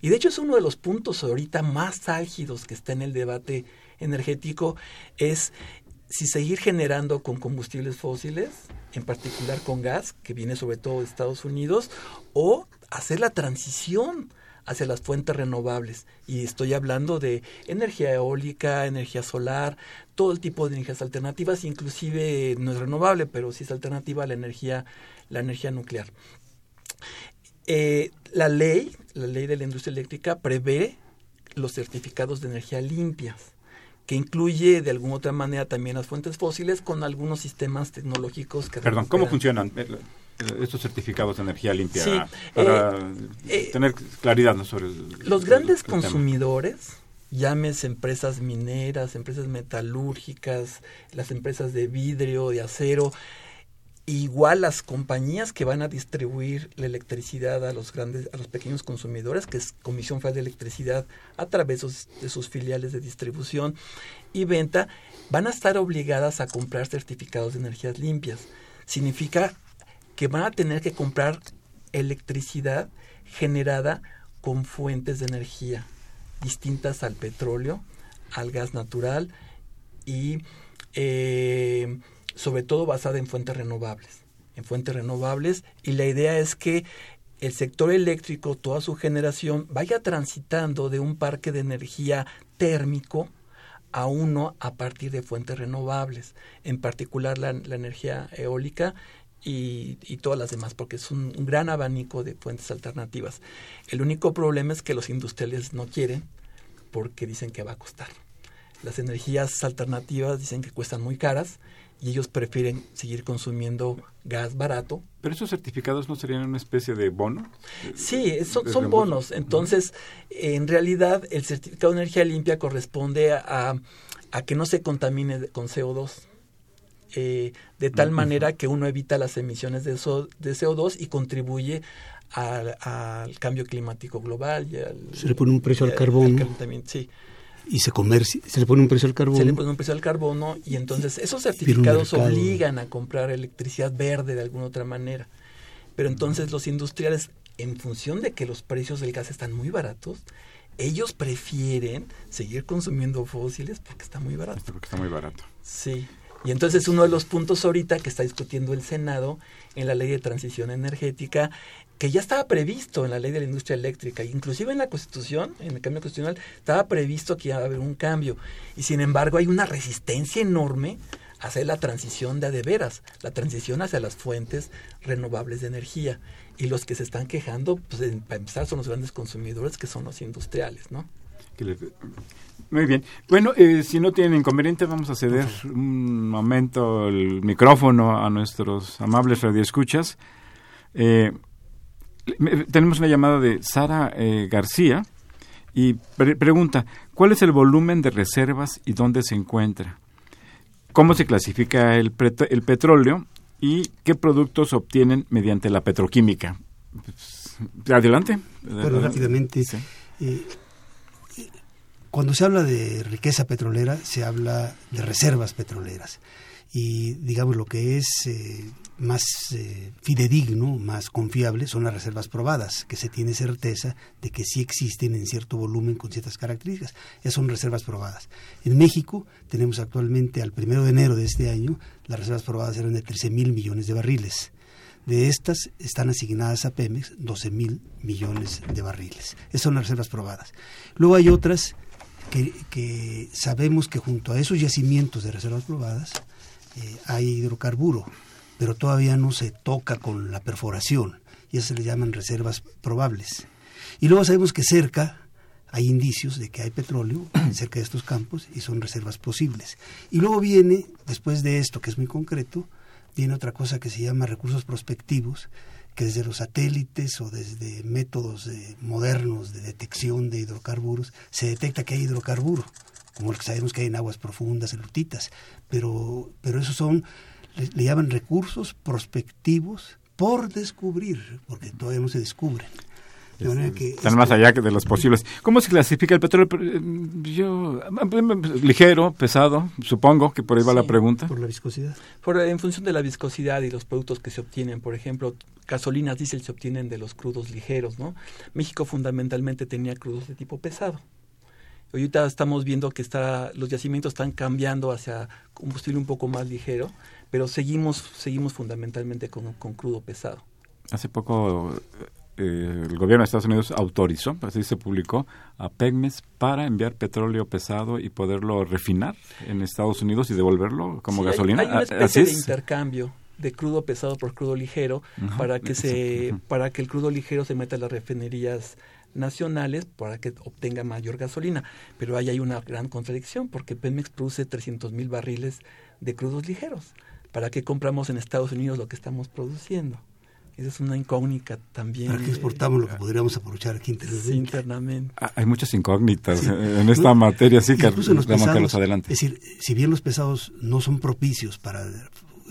Y de hecho es uno de los puntos ahorita más álgidos que está en el debate energético, es si seguir generando con combustibles fósiles, en particular con gas, que viene sobre todo de Estados Unidos, o hacer la transición hacia las fuentes renovables. Y estoy hablando de energía eólica, energía solar, todo el tipo de energías alternativas, inclusive no es renovable, pero sí es alternativa a la energía, la energía nuclear. Eh, la ley, la ley de la industria eléctrica prevé los certificados de energía limpias que incluye de alguna otra manera también las fuentes fósiles con algunos sistemas tecnológicos que... Perdón, ¿cómo funcionan estos certificados de energía limpia? para eh, eh, tener claridad sobre Los grandes consumidores, llames empresas mineras, empresas metalúrgicas, las empresas de vidrio, de acero, igual las compañías que van a distribuir la electricidad a los grandes, a los pequeños consumidores, que es Comisión Federal de Electricidad, a través de sus filiales de distribución y venta, van a estar obligadas a comprar certificados de energías limpias. Significa que van a tener que comprar electricidad generada con fuentes de energía distintas al petróleo, al gas natural y eh, sobre todo basada en fuentes renovables, en fuentes renovables. Y la idea es que el sector eléctrico, toda su generación, vaya transitando de un parque de energía térmico a uno a partir de fuentes renovables, en particular la, energía eólica y, todas las demás, porque es un, gran abanico de fuentes alternativas. El único problema es que los industriales no quieren porque dicen que va a costar. Las energías alternativas dicen que cuestan muy caras y ellos prefieren seguir consumiendo gas barato. ¿Pero esos certificados no serían una especie de bono? Sí, son, bonos. Entonces, en realidad, el certificado de energía limpia corresponde a, a que no se contamine con CO2. Eh, de tal manera que uno evita las emisiones de, de CO2 y contribuye al, cambio climático global. Y se le pone un precio al, carbón. sí y se comercia, se le pone un precio al carbono. Se le pone un precio al carbono y entonces esos certificados obligan a comprar electricidad verde de alguna otra manera. Pero entonces los industriales, en función de que los precios del gas están muy baratos, ellos prefieren seguir consumiendo fósiles porque está muy barato. Porque está muy barato. Sí. Y entonces uno de los puntos ahorita que está discutiendo el Senado en la ley de transición energética que ya estaba previsto en la ley de la industria eléctrica, inclusive en la Constitución, en el cambio constitucional, estaba previsto que iba a haber un cambio. Y sin embargo hay una resistencia enorme a hacer la transición de a de veras, la transición hacia las fuentes renovables de energía. Y los que se están quejando, pues para empezar, son los grandes consumidores, que son los industriales, ¿no? Muy bien. Bueno, eh, si no tienen inconveniente, vamos a ceder un momento el micrófono a nuestros amables radioescuchas. Eh, tenemos una llamada de Sara eh, García y pregunta, ¿cuál es el volumen de reservas y dónde se encuentra? ¿Cómo se clasifica el, el petróleo y qué productos obtienen mediante la petroquímica? Pues, adelante. Bueno, rápidamente. Eh, cuando se habla de riqueza petrolera, se habla de reservas petroleras. Y digamos lo que es eh, más eh, fidedigno, más confiable, son las reservas probadas, que se tiene certeza de que sí existen en cierto volumen con ciertas características. Esas son reservas probadas. En México tenemos actualmente, al primero de enero de este año, las reservas probadas eran de 13 mil millones de barriles. De estas están asignadas a Pemex 12 mil millones de barriles. Esas son las reservas probadas. Luego hay otras que, sabemos que junto a esos yacimientos de reservas probadas eh, hay hidrocarburo pero todavía no se toca con la perforación y eso se le llaman reservas probables. Y luego sabemos que cerca hay indicios de que hay petróleo cerca de estos campos y son reservas posibles. Y luego viene, después de esto, que es muy concreto, viene otra cosa que se llama recursos prospectivos, que desde los satélites o desde métodos modernos de detección de hidrocarburos se detecta que hay hidrocarburo, como lo que sabemos que hay en aguas profundas, en lutitas, pero, pero esos son le, llaman recursos prospectivos por descubrir, porque todavía no se descubren. Están más allá de los posibles. ¿Cómo se clasifica el petróleo? Eh, yo, ligero, pesado, supongo que por ahí va la pregunta. Por la viscosidad. Por, en función de la viscosidad y los productos que se obtienen, por ejemplo, gasolinas, diésel se obtienen de los crudos ligeros, ¿no? México fundamentalmente tenía crudos de tipo pesado. Ahorita estamos viendo que está, los yacimientos están cambiando hacia combustible un poco más ligero pero seguimos, seguimos fundamentalmente con, con crudo pesado. Hace poco eh, el gobierno de Estados Unidos autorizó, así se publicó, a Pemex para enviar petróleo pesado y poderlo refinar en Estados Unidos y devolverlo como gasolina. Hay, una especie de intercambio de crudo pesado por crudo ligero para que se para que el crudo ligero se meta a las refinerías nacionales para que obtenga mayor gasolina. Pero ahí hay una gran contradicción porque Pemex produce 300 mil barriles de crudos ligeros. ¿Para qué compramos en Estados Unidos lo que estamos produciendo? Esa es una incógnita también. ¿Para qué exportamos lo que podríamos aprovechar aquí internamente? Ah, hay muchas incógnitas en esta materia, sí, que los pesados, adelante. Es decir, si bien los pesados no son propicios para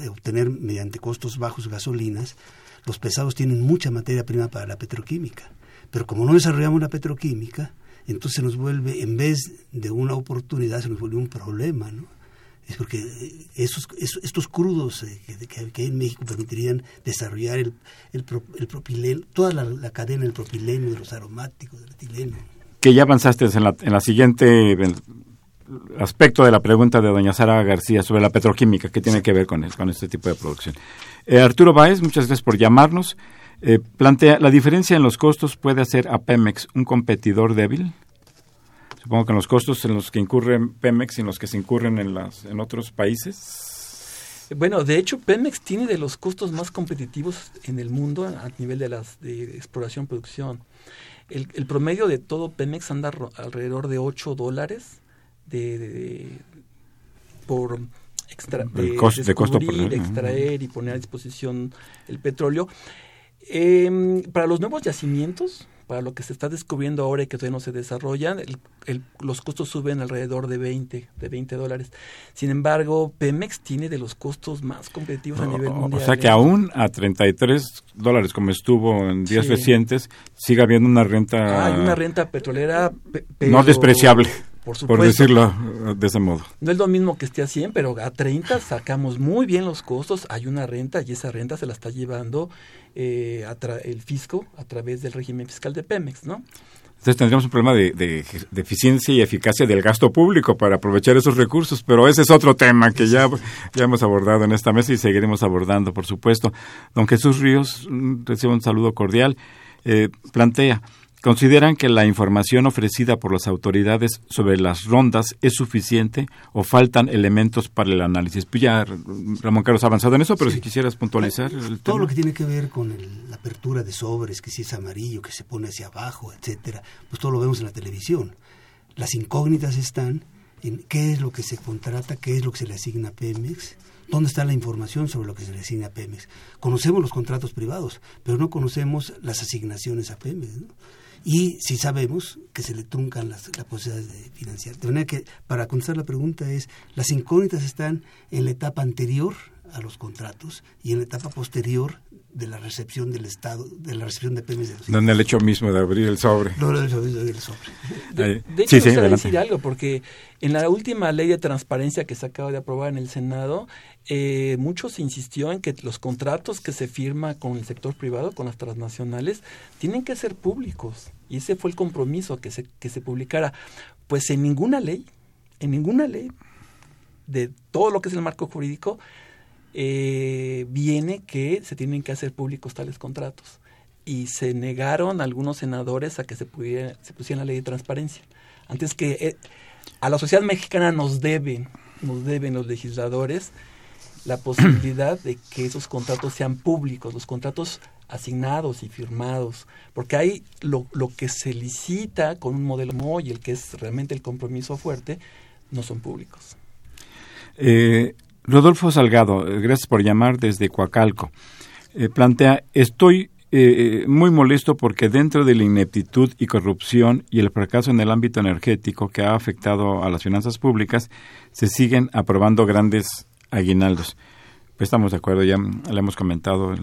obtener mediante costos bajos gasolinas, los pesados tienen mucha materia prima para la petroquímica. Pero como no desarrollamos la petroquímica, entonces se nos vuelve, en vez de una oportunidad, se nos vuelve un problema, ¿no? Es porque esos, estos crudos eh, que, hay en México permitirían desarrollar el, el, propileno, toda la, cadena del propileno, de los aromáticos, del etileno. Que ya avanzaste en la, en la siguiente aspecto de la pregunta de doña Sara García sobre la petroquímica, que tiene que ver con, con este tipo de producción. Eh, Arturo Báez, muchas gracias por llamarnos. Eh, plantea, ¿la diferencia en los costos puede hacer a Pemex un competidor débil? Supongo que en los costos en los que incurren Pemex y en los que se incurren en, las, en otros países. Bueno, de hecho, Pemex tiene de los costos más competitivos en el mundo a nivel de las de exploración producción. El, el promedio de todo Pemex anda alrededor de 8 dólares de, por extra, de, costo, extraer y poner a disposición el petróleo. Eh, para los nuevos yacimientos, para lo que se está descubriendo ahora y que todavía no se desarrollan, los costos suben alrededor de 20, de 20 dólares. Sin embargo, Pemex tiene de los costos más competitivos a nivel mundial. O sea que aún a 33 dólares, como estuvo en días recientes, sigue habiendo una renta... hay una renta petrolera... no despreciable por, decirlo de ese modo. No es lo mismo que esté a 100, pero a 30 sacamos muy bien los costos, hay una renta y esa renta se la está llevando eh, el fisco a través del régimen fiscal de Pemex, ¿no? Entonces tendríamos un problema de, eficiencia y eficacia del gasto público para aprovechar esos recursos, pero ese es otro tema que ya, ya hemos abordado en esta mesa y seguiremos abordando, por supuesto. Don Jesús Ríos, mm, recibe un saludo cordial. Eh, plantea, ¿Consideran que la información ofrecida por las autoridades sobre las rondas es suficiente o faltan elementos para el análisis? Pues ya Ramón Carlos ha avanzado en eso, pero si quisieras puntualizar. El Todo lo que tiene que ver con la apertura de sobres, que si es amarillo, que se pone hacia abajo, etcétera, pues todo lo vemos en la televisión. Las incógnitas están en qué es lo que se contrata, qué es lo que se le asigna a Pemex, ¿Dónde está la información sobre lo que se le asigna a Pemex? Conocemos los contratos privados, pero no conocemos las asignaciones a Pemex. ¿no? Y si sabemos que se le truncan las, posibilidades de financiar. De manera que, para contestar la pregunta es, las incógnitas están en la etapa anterior a los contratos y en la etapa posterior de la recepción del Estado, de la recepción de Pemex. De en el hecho mismo de abrir el sobre. No, el hecho mismo de abrir el sobre. De, de hecho, sí, decir algo, porque en la última ley de transparencia que se acaba de aprobar en el Senado, eh, mucho se insistió en que los contratos que se firma con el sector privado, con las transnacionales, tienen que ser públicos. Y ese fue el compromiso que se, que se publicara. Pues en ninguna ley, en ninguna ley de todo lo que es el marco jurídico, eh, viene que se tienen que hacer públicos tales contratos. Y se negaron algunos senadores a que se, pudiera, se pusiera la ley de transparencia. Antes que eh, a la sociedad mexicana nos deben, nos deben los legisladores la [clears throat] posibilidad de que esos contratos sean públicos, los contratos asignados y firmados, porque hay lo, lo que se licita con un modelo MOY, el que es realmente el compromiso fuerte, no son públicos. Eh, Rodolfo Salgado, eh, gracias por llamar desde Coacalco. Eh, plantea, estoy muy molesto porque dentro de la ineptitud y corrupción y el fracaso en el ámbito energético que ha afectado a las finanzas públicas, se siguen aprobando grandes aguinaldos. Pues estamos de acuerdo, ya le hemos comentado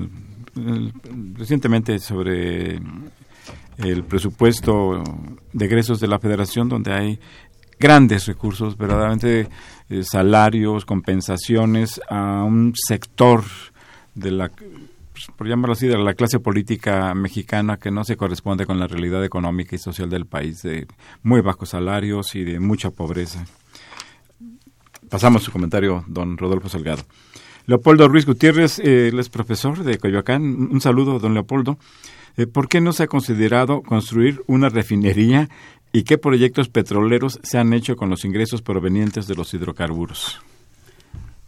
recientemente sobre el presupuesto de egresos de la federación donde hay grandes recursos, verdaderamente eh, salarios, compensaciones a un sector de la pues, por llamarlo así, de la clase política mexicana que no se corresponde con la realidad económica y social del país, de muy bajos salarios y de mucha pobreza. Pasamos su comentario, don Rodolfo Salgado. Leopoldo Ruiz Gutiérrez, eh, él es profesor de Coyoacán. Un saludo, don Leopoldo. Eh, ¿Por qué no se ha considerado construir una refinería y qué proyectos petroleros se han hecho con los ingresos provenientes de los hidrocarburos?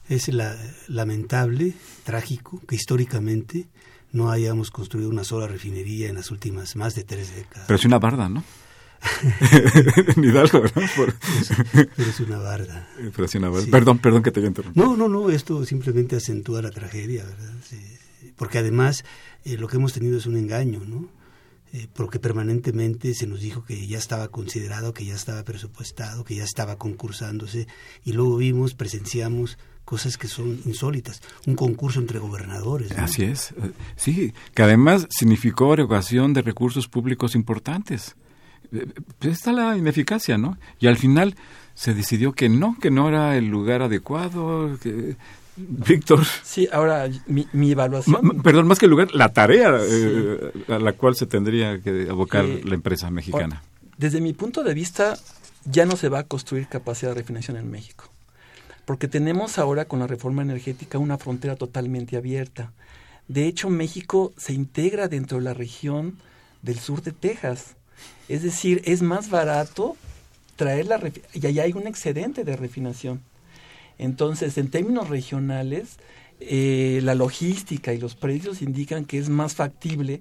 Es la, lamentable, trágico, que históricamente no hayamos construido una sola refinería en las últimas más de tres décadas. Pero es una barda, ¿no? [laughs] [laughs] Ni Hidalgo, ¿no? Pero es una barda. Pero es una barda. Perdón, perdón que te haya interrumpido. No, no, no, esto simplemente acentúa la tragedia, ¿verdad? Sí. Porque además eh, lo que hemos tenido es un engaño, ¿no? Eh, porque permanentemente se nos dijo que ya estaba considerado, que ya estaba presupuestado, que ya estaba concursándose, y luego vimos, presenciamos cosas que son insólitas, un concurso entre gobernadores. Así es, sí, que además significó erogación de recursos públicos importantes. Pues está la ineficacia, ¿no? Y al final se decidió que no, que no era el lugar adecuado, que Víctor. Sí, ahora mi, mi evaluación. Perdón, más que el lugar, la tarea sí. eh, a la cual se tendría que abocar eh, la empresa mexicana. Desde mi punto de vista, ya no se va a construir capacidad de refinación en México. Porque tenemos ahora con la reforma energética una frontera totalmente abierta. De hecho, México se integra dentro de la región del sur de Texas. Es decir, es más barato traer la y allá hay un excedente de refinación. Entonces, en términos regionales, eh, la logística y los precios indican que es más factible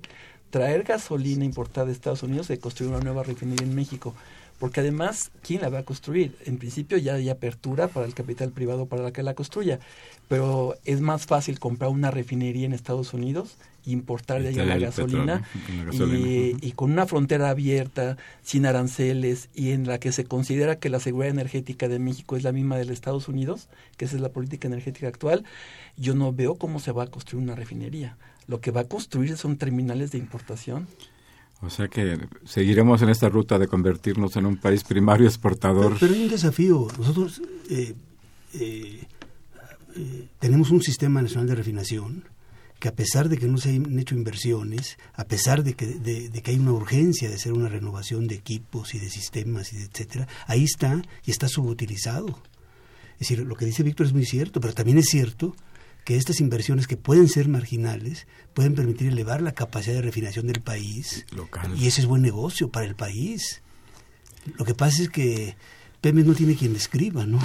traer gasolina importada de Estados Unidos que construir una nueva refinería en México. Porque además, ¿quién la va a construir? En principio ya hay apertura para el capital privado para que la construya, pero es más fácil comprar una refinería en Estados Unidos importar de allá la gasolina, petróleo, la gasolina. Y, -huh. y, con una frontera abierta, sin aranceles y en la que se considera que la seguridad energética de México es la misma de los Estados Unidos, que esa es la política energética actual, yo no veo cómo se va a construir una refinería. Lo que va a construir son terminales de importación. O sea que seguiremos en esta ruta de convertirnos en un país primario exportador. Pero, pero hay un desafío. Nosotros eh, eh, eh, tenemos un sistema nacional de refinación que a pesar de que no se han hecho inversiones, a pesar de que, de, de que hay una urgencia de hacer una renovación de equipos y de sistemas y de etcétera, ahí está y está subutilizado. Es decir, lo que dice Víctor es muy cierto, pero también es cierto que estas inversiones que pueden ser marginales pueden permitir elevar la capacidad de refinación del país Local. y ese es buen negocio para el país. Lo que pasa es que Pemex no tiene quien le escriba, ¿no?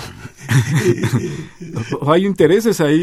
[laughs] Hay intereses ahí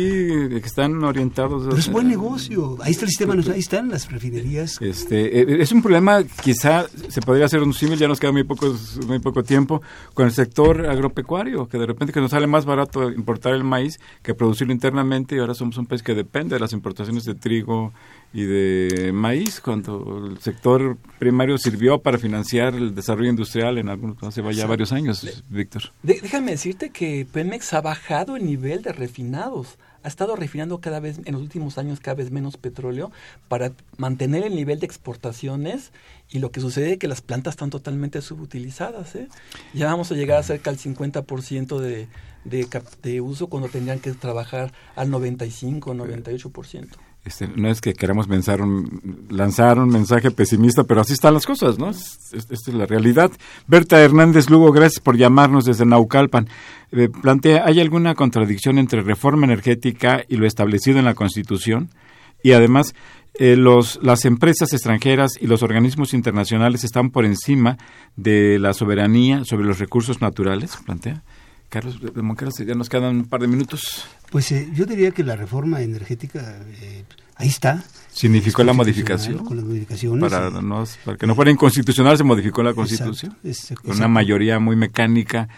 que están orientados. Pero es buen negocio. Ahí está el sistema, ahí están las refinerías. Este, es un problema, quizá se podría hacer un símil, ya nos queda muy poco, muy poco tiempo, con el sector agropecuario, que de repente que nos sale más barato importar el maíz que producirlo internamente y ahora somos un país que depende de las importaciones de trigo y de maíz, cuando el sector primario sirvió para financiar el desarrollo industrial en algunos, hace ya varios años, Víctor. De, déjame decirte que Pemex ha bajado el nivel de refinados. Ha estado refinando cada vez, en los últimos años, cada vez menos petróleo para mantener el nivel de exportaciones y lo que sucede es que las plantas están totalmente subutilizadas. ¿eh? Ya vamos a llegar a cerca al 50% de, de, de uso cuando tendrían que trabajar al 95, 98%. Este, no es que queramos pensar un, lanzar un mensaje pesimista, pero así están las cosas, ¿no? Esta es la realidad. Berta Hernández Lugo, gracias por llamarnos desde Naucalpan. Eh, plantea, ¿hay alguna contradicción entre reforma energética y lo establecido en la Constitución? Y además, eh, los, las empresas extranjeras y los organismos internacionales están por encima de la soberanía sobre los recursos naturales, plantea. Carlos Moncaras, ya nos quedan un par de minutos. Pues eh, yo diría que la reforma energética, eh, ahí está. ¿Significó la modificación? Con las modificaciones. Para, no, para que no fuera inconstitucional se modificó la Constitución. Exacto, exacto. Con una mayoría muy mecánica.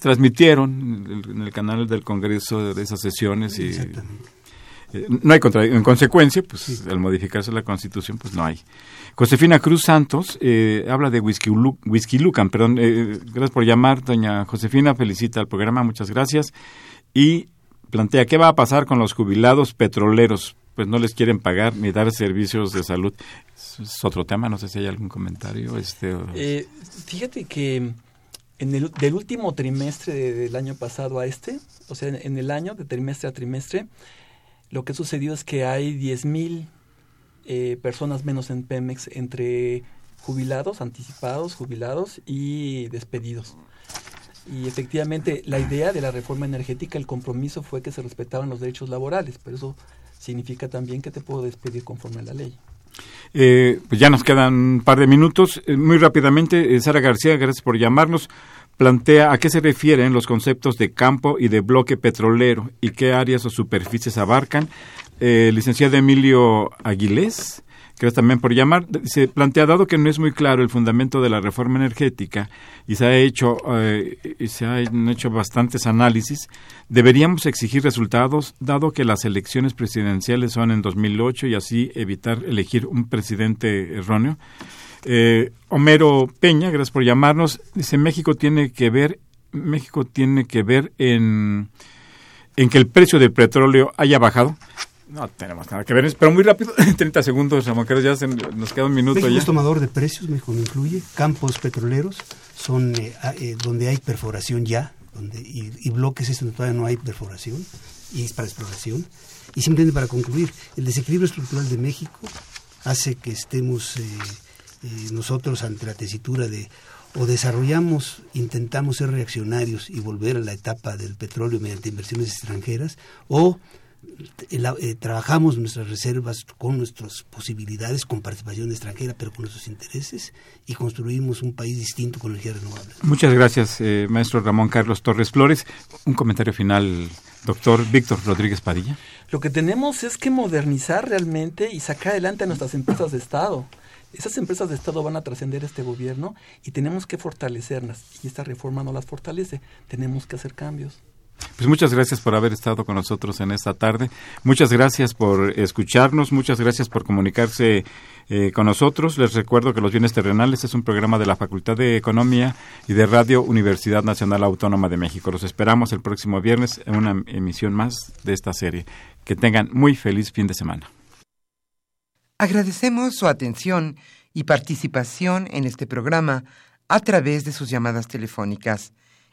Transmitieron en el canal del Congreso de esas sesiones y eh, no hay contra en consecuencia pues sí. al modificarse la constitución pues no hay Josefina Cruz Santos eh, habla de whisky, whisky Lucan perdón eh, gracias por llamar doña Josefina felicita al programa muchas gracias. Y plantea qué va a pasar con los jubilados petroleros pues no les quieren pagar ni dar servicios de salud. Es otro tema no sé si hay algún comentario este eh, fíjate que en el del último trimestre de, del año pasado a este o sea en, el año de trimestre a trimestre lo que sucedió es que hay 10.000 eh, personas menos en Pemex entre jubilados, anticipados, jubilados y despedidos. Y efectivamente la idea de la reforma energética, el compromiso fue que se respetaban los derechos laborales, pero eso significa también que te puedo despedir conforme a la ley. Eh, pues ya nos quedan un par de minutos. Eh, muy rápidamente, eh, Sara García, gracias por llamarnos. Plantea a qué se refieren los conceptos de campo y de bloque petrolero y qué áreas o superficies abarcan. Licenciado Emilio Aguilés, Gracias también por llamar. Se plantea, dado que no es muy claro el fundamento de la reforma energética y se ha hecho, eh, y se han hecho bastantes análisis, deberíamos exigir resultados, dado que las elecciones presidenciales son en 2008 y así evitar elegir un presidente erróneo. Eh, Homero Peña, gracias por llamarnos. Dice México tiene que ver, México tiene que ver en, en que el precio del petróleo haya bajado. No tenemos nada que ver, pero muy rápido, [laughs] 30 segundos, Ramón ya nos queda un minuto México ya. es tomador de precios, México incluye, campos petroleros son eh, eh, donde hay perforación ya, donde y, bloques es donde todavía no hay perforación y es para exploración. Y simplemente para concluir, el desequilibrio estructural de México hace que estemos eh, nosotros ante la tesitura de o desarrollamos, intentamos ser reaccionarios y volver a la etapa del petróleo mediante inversiones extranjeras, o eh, trabajamos nuestras reservas con nuestras posibilidades, con participación extranjera, pero con nuestros intereses y construimos un país distinto con energías renovables. Muchas gracias, eh, maestro Ramón Carlos Torres Flores. Un comentario final, doctor Víctor Rodríguez Padilla. Lo que tenemos es que modernizar realmente y sacar adelante a nuestras empresas de Estado. Esas empresas de Estado van a trascender este gobierno y tenemos que fortalecerlas. Y esta reforma no las fortalece. Tenemos que hacer cambios. Pues muchas gracias por haber estado con nosotros en esta tarde. Muchas gracias por escucharnos. Muchas gracias por comunicarse eh, con nosotros. Les recuerdo que Los Bienes Terrenales es un programa de la Facultad de Economía y de Radio Universidad Nacional Autónoma de México. Los esperamos el próximo viernes en una emisión más de esta serie. Que tengan muy feliz fin de semana. Agradecemos su atención y participación en este programa a través de sus llamadas telefónicas